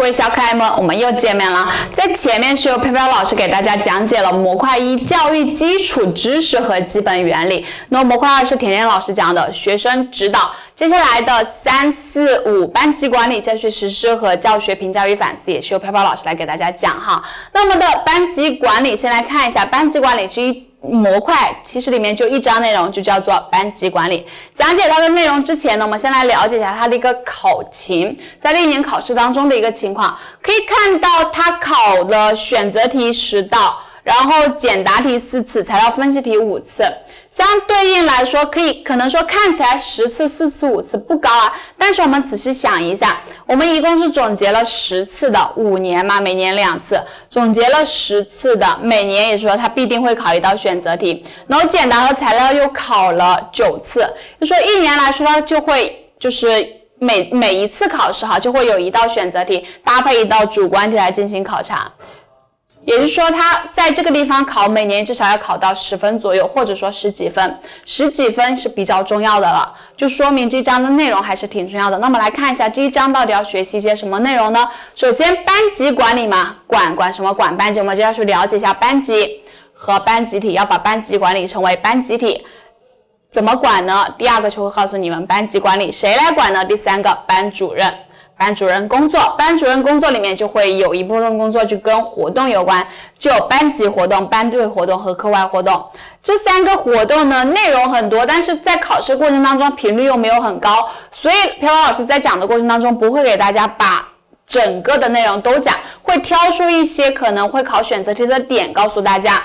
各位小可爱们，我们又见面了。在前面是由飘飘老师给大家讲解了模块一教育基础知识和基本原理，那模块二是甜甜老师讲的学生指导。接下来的三四五班级管理、教学实施和教学评价与反思，也是由飘飘老师来给大家讲哈。那么的班级管理，先来看一下班级管理之一。模块其实里面就一章内容，就叫做班级管理。讲解它的内容之前呢，我们先来了解一下它的一个考情，在历年考试当中的一个情况。可以看到它考了选择题十道。然后简答题四次，材料分析题五次，相对应来说，可以可能说看起来十次、四次、五次不高啊，但是我们仔细想一下，我们一共是总结了十次的五年嘛，每年两次，总结了十次的每年，也说它必定会考一道选择题，然后简答和材料又考了九次，就说一年来说就会就是每每一次考试哈，就会有一道选择题搭配一道主观题来进行考察。也就是说，他在这个地方考，每年至少要考到十分左右，或者说十几分，十几分是比较重要的了，就说明这章的内容还是挺重要的。那么来看一下这一章到底要学习一些什么内容呢？首先，班级管理嘛，管管什么？管班级，我们就要去了解一下班级和班集体，要把班级管理成为班集体，怎么管呢？第二个就会告诉你们班级管理谁来管呢？第三个，班主任。班主任工作，班主任工作里面就会有一部分工作就跟活动有关，就班级活动、班队活动和课外活动。这三个活动呢，内容很多，但是在考试过程当中频率又没有很高，所以飘飘老师在讲的过程当中不会给大家把整个的内容都讲，会挑出一些可能会考选择题的点告诉大家。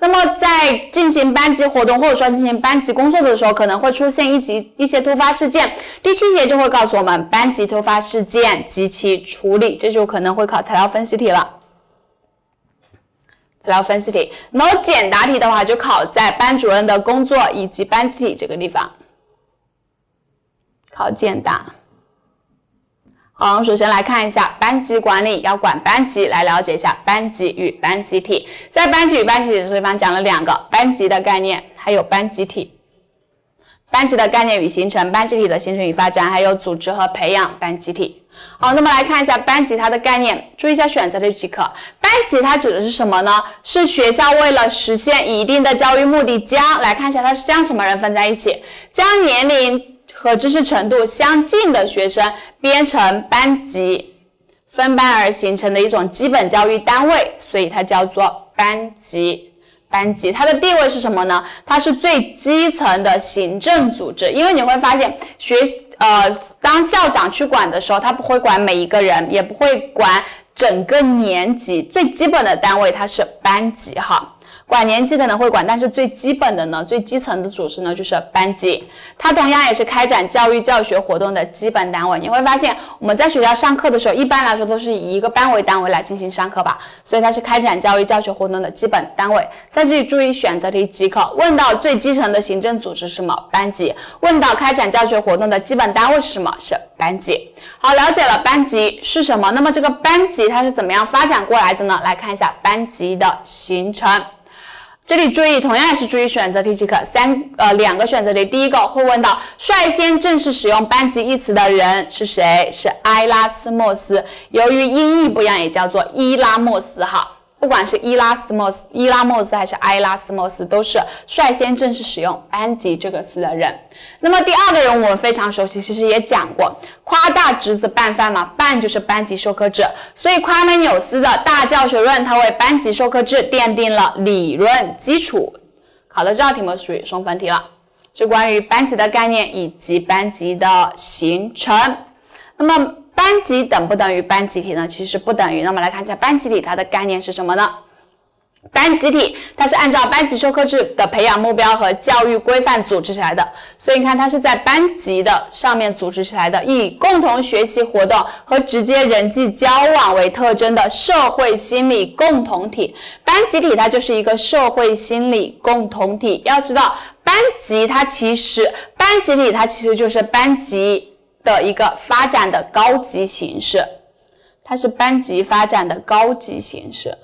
那么在进行班级活动或者说进行班级工作的时候，可能会出现一级一些突发事件。第七节就会告诉我们班级突发事件及其处理，这就可能会考材料分析题了。材料分析题，然后简答题的话就考在班主任的工作以及班集体这个地方，考简答。好，我们首先来看一下班级管理，要管班级，来了解一下班级与班集体。在班级与班集体这地方讲了两个班级的概念，还有班集体。班级的概念与形成，班集体的形成与发展，还有组织和培养班集体。好，那么来看一下班级它的概念，注意一下选择题即可。班级它指的是什么呢？是学校为了实现一定的教育目的，将来看一下它是将什么人分在一起，将年龄。和知识程度相近的学生编成班级，分班而形成的一种基本教育单位，所以它叫做班级。班级它的地位是什么呢？它是最基层的行政组织。因为你会发现，学呃，当校长去管的时候，他不会管每一个人，也不会管整个年级，最基本的单位它是班级哈。管年级可能会管，但是最基本的呢，最基层的组织呢就是班级，它同样也是开展教育教学活动的基本单位。你会发现我们在学校上课的时候，一般来说都是以一个班为单位来进行上课吧，所以它是开展教育教学活动的基本单位。在这里注意选择题即可，问到最基层的行政组织是什么？班级。问到开展教学活动的基本单位是什么？是班级。好，了解了班级是什么，那么这个班级它是怎么样发展过来的呢？来看一下班级的形成。这里注意，同样也是注意选择题即可。三呃两个选择题，第一个会问到率先正式使用“班级”一词的人是谁？是埃拉斯莫斯。由于音译不一样，也叫做伊拉莫斯哈。不管是伊拉斯莫斯、伊拉莫斯还是埃拉斯莫斯，都是率先正式使用“班级”这个词的人。那么第二个人我们非常熟悉，其实也讲过，夸大侄子办饭嘛，办就是班级授课制，所以夸美纽斯的大教学论，它为班级授课制奠定了理论基础。考的这道题目属于送分题了，是关于班级的概念以及班级的形成。那么。班级等不等于班集体呢？其实不等于。那么来看一下班集体它的概念是什么呢？班集体它是按照班级授课制的培养目标和教育规范组织起来的，所以你看它是在班级的上面组织起来的，以共同学习活动和直接人际交往为特征的社会心理共同体。班集体它就是一个社会心理共同体。要知道，班级它其实班集体它其实就是班级。的一个发展的高级形式，它是班级发展的高级形式，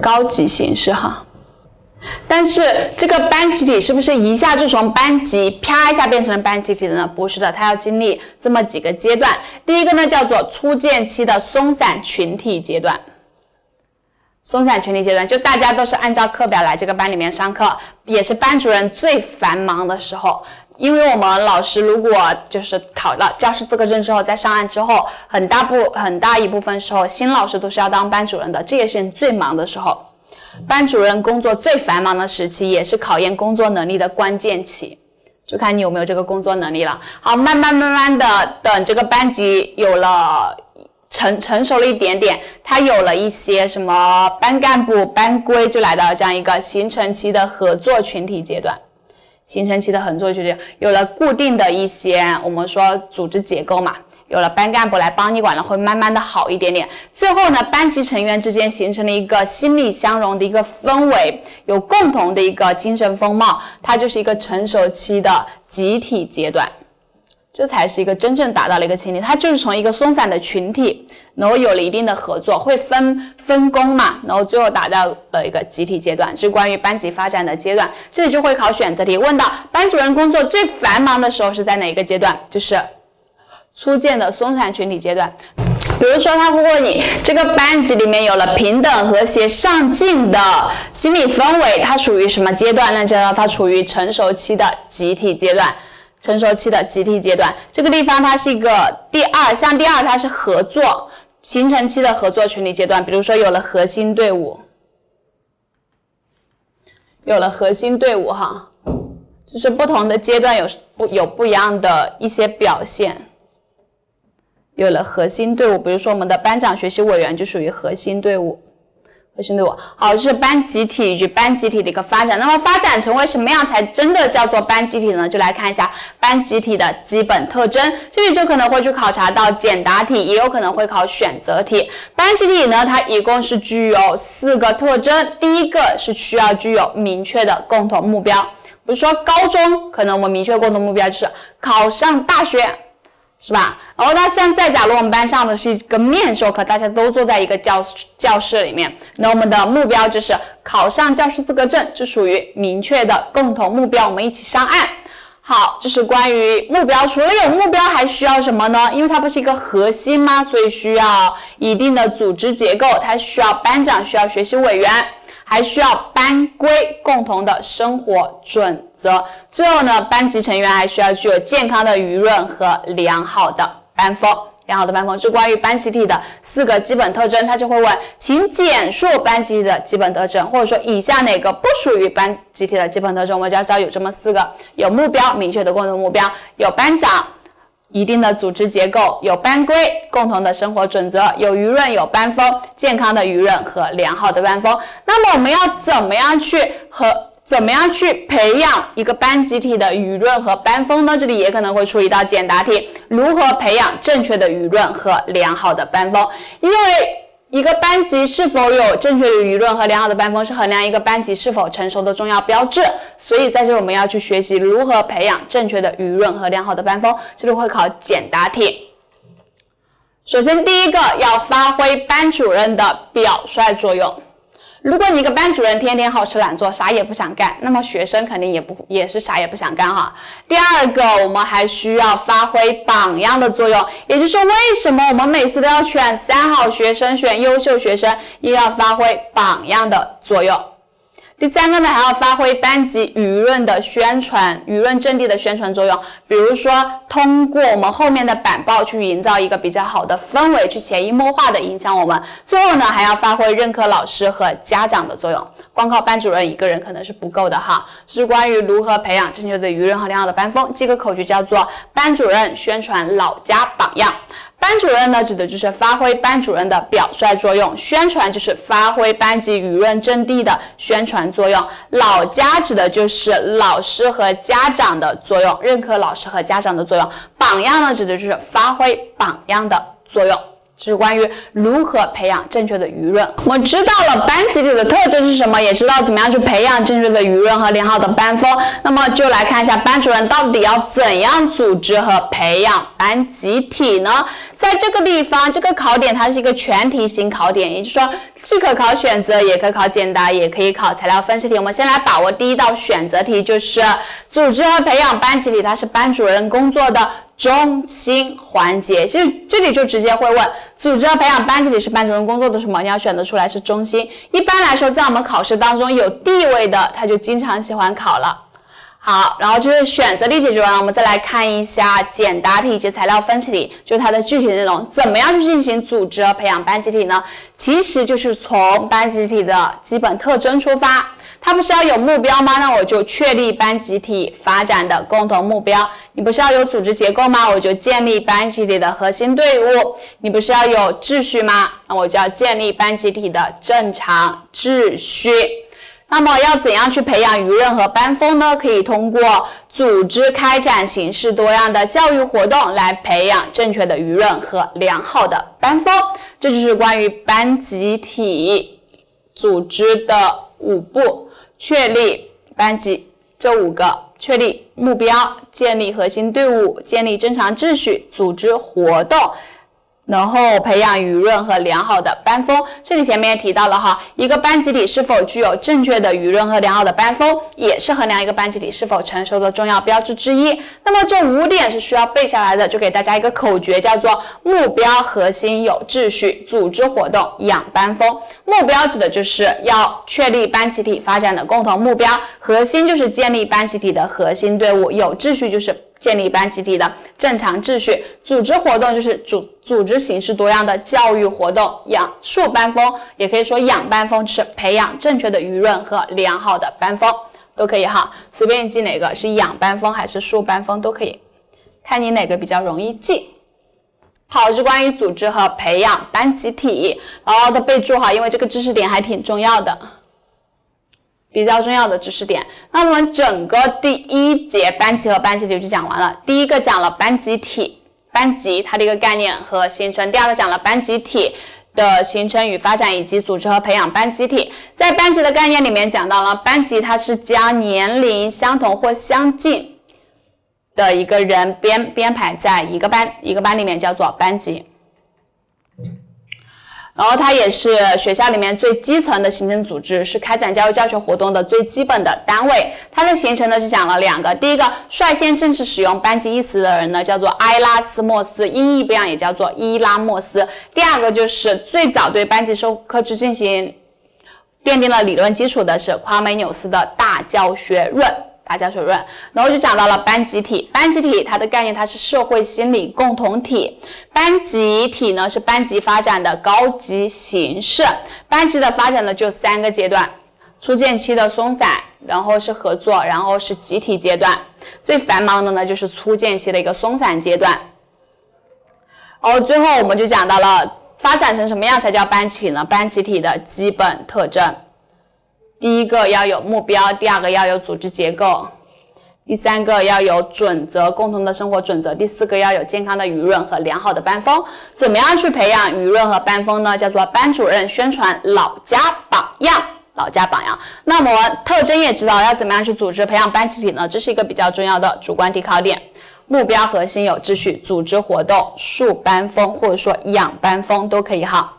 高级形式哈。但是这个班集体是不是一下就从班级啪一下变成了班集体的呢？不是的，它要经历这么几个阶段。第一个呢叫做初建期的松散群体阶段。松散群体阶段，就大家都是按照课表来这个班里面上课，也是班主任最繁忙的时候。因为我们老师如果就是考了教师资格证之后，在上岸之后，很大部很大一部分时候，新老师都是要当班主任的，这也是你最忙的时候。班主任工作最繁忙的时期，也是考验工作能力的关键期，就看你有没有这个工作能力了。好，慢慢慢慢的，等这个班级有了成成熟了一点点，他有了一些什么班干部、班规，就来到这样一个形成期的合作群体阶段。形成期的合作就是有了固定的一些，我们说组织结构嘛，有了班干部来帮你管了，会慢慢的好一点点。最后呢，班级成员之间形成了一个心力相融的一个氛围，有共同的一个精神风貌，它就是一个成熟期的集体阶段。这才是一个真正达到了一个群体，它就是从一个松散的群体，然后有了一定的合作，会分分工嘛，然后最后达到了一个集体阶段，是关于班级发展的阶段。这里就会考选择题，问到班主任工作最繁忙的时候是在哪一个阶段？就是初见的松散群体阶段。比如说他会问你，这个班级里面有了平等、和谐、上进的心理氛围，它属于什么阶段？那就道它处于成熟期的集体阶段。成熟期的集体阶段，这个地方它是一个第二，像第二它是合作形成期的合作群体阶段，比如说有了核心队伍，有了核心队伍哈，就是不同的阶段有不有不一样的一些表现，有了核心队伍，比如说我们的班长、学习委员就属于核心队伍。核心队伍，好，这是班集体与班集体的一个发展。那么发展成为什么样才真的叫做班集体呢？就来看一下班集体的基本特征。这里就可能会去考察到简答题，也有可能会考选择题。班集体呢，它一共是具有四个特征。第一个是需要具有明确的共同目标，比如说高中，可能我们明确共同目标就是考上大学。是吧？然后那现在，假如我们班上的是一个面授课，大家都坐在一个教教室里面，那我们的目标就是考上教师资格证，这属于明确的共同目标，我们一起上岸。好，这是关于目标。除了有目标，还需要什么呢？因为它不是一个核心吗？所以需要一定的组织结构，它需要班长，需要学习委员。还需要班规，共同的生活准则。最后呢，班级成员还需要具有健康的舆论和良好的班风。良好的班风是关于班集体的四个基本特征。他就会问，请简述班集体的基本特征，或者说以下哪个不属于班集体的基本特征？我们就要知道有这么四个：有目标，明确的共同目标；有班长。一定的组织结构，有班规，共同的生活准则，有舆论，有班风，健康的舆论和良好的班风。那么我们要怎么样去和怎么样去培养一个班集体的舆论和班风呢？这里也可能会出一道简答题：如何培养正确的舆论和良好的班风？因为一个班级是否有正确的舆论和良好的班风，是衡量一个班级是否成熟的重要标志。所以在这我们要去学习如何培养正确的舆论和良好的班风，这里会考简答题。首先，第一个要发挥班主任的表率作用。如果你一个班主任天天好吃懒做，啥也不想干，那么学生肯定也不也是啥也不想干哈。第二个，我们还需要发挥榜样的作用，也就是，为什么我们每次都要选三好学生、选优秀学生，也要发挥榜样的作用。第三个呢，还要发挥班级舆论的宣传、舆论阵地的宣传作用，比如说通过我们后面的板报去营造一个比较好的氛围，去潜移默化的影响我们。最后呢，还要发挥认可老师和家长的作用，光靠班主任一个人可能是不够的哈。是关于如何培养正确的舆论和良好的班风，记个口诀叫做班主任宣传老家榜样。班主任呢，指的就是发挥班主任的表率作用；宣传就是发挥班级舆论阵地的宣传作用；老家指的就是老师和家长的作用，认可老师和家长的作用；榜样呢，指的就是发挥榜样的作用。是关于如何培养正确的舆论。我们知道了班集体的特征是什么，也知道怎么样去培养正确的舆论和良好的班风。那么就来看一下班主任到底要怎样组织和培养班集体呢？在这个地方，这个考点它是一个全题型考点，也就是说既可考选择，也可考简答，也可以考材料分析题。我们先来把握第一道选择题，就是组织和培养班集体，它是班主任工作的。中心环节，其实这里就直接会问，组织和培养班集体是班主任工作的什么？你要选择出来是中心。一般来说，在我们考试当中有地位的，他就经常喜欢考了。好，然后就是选择题解决完了，我们再来看一下简答题以及材料分析题，就是它的具体内容，怎么样去进行组织和培养班集体呢？其实就是从班集体的基本特征出发。它不是要有目标吗？那我就确立班集体发展的共同目标。你不是要有组织结构吗？我就建立班集体的核心队伍。你不是要有秩序吗？那我就要建立班集体的正常秩序。那么要怎样去培养舆论和班风呢？可以通过组织开展形式多样的教育活动来培养正确的舆论和良好的班风。这就是关于班集体组织的五步。确立班级这五个，确立目标，建立核心队伍，建立正常秩序，组织活动。然后培养舆论和良好的班风，这里前面也提到了哈，一个班集体是否具有正确的舆论和良好的班风，也是衡量一个班集体是否成熟的重要标志之一。那么这五点是需要背下来的，就给大家一个口诀，叫做目标核心有秩序，组织活动养班风。目标指的就是要确立班集体发展的共同目标，核心就是建立班集体的核心队伍，有秩序就是。建立班集体的正常秩序，组织活动就是组组织形式多样的教育活动，养树班风，也可以说养班风是培养正确的舆论和良好的班风，都可以哈，随便记哪个是养班风还是树班风都可以，看你哪个比较容易记。好，是关于组织和培养班集体，牢牢的备注哈，因为这个知识点还挺重要的。比较重要的知识点，那我们整个第一节班级和班集体就讲完了。第一个讲了班集体、班级它的一个概念和形成；第二个讲了班集体的形成与发展，以及组织和培养班集体。在班级的概念里面讲到了班级，它是将年龄相同或相近的一个人编编排在一个班一个班里面，叫做班级。然后它也是学校里面最基层的行政组织，是开展教育教学活动的最基本的单位。它的形成呢，就讲了两个。第一个，率先正式使用“班级”一词的人呢，叫做埃拉斯莫斯，音译不一样，也叫做伊拉莫斯。第二个就是最早对班级授课制进行奠定了理论基础的是夸美纽斯的《大教学论》。大教学论，然后就讲到了班集体。班集体它的概念，它是社会心理共同体。班集体呢是班级发展的高级形式。班级的发展呢就三个阶段：初建期的松散，然后是合作，然后是集体阶段。最繁忙的呢就是初建期的一个松散阶段。然后最后我们就讲到了发展成什么样才叫班集体呢？班集体的基本特征。第一个要有目标，第二个要有组织结构，第三个要有准则，共同的生活准则，第四个要有健康的舆论和良好的班风。怎么样去培养舆论和班风呢？叫做班主任宣传老家榜样，老家榜样。那么特征也知道要怎么样去组织培养班集体呢？这是一个比较重要的主观题考点。目标核心有秩序，组织活动树班风，或者说养班风都可以哈。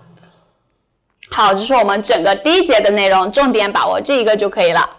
好，这是我们整个第一节的内容，重点把握这一个就可以了。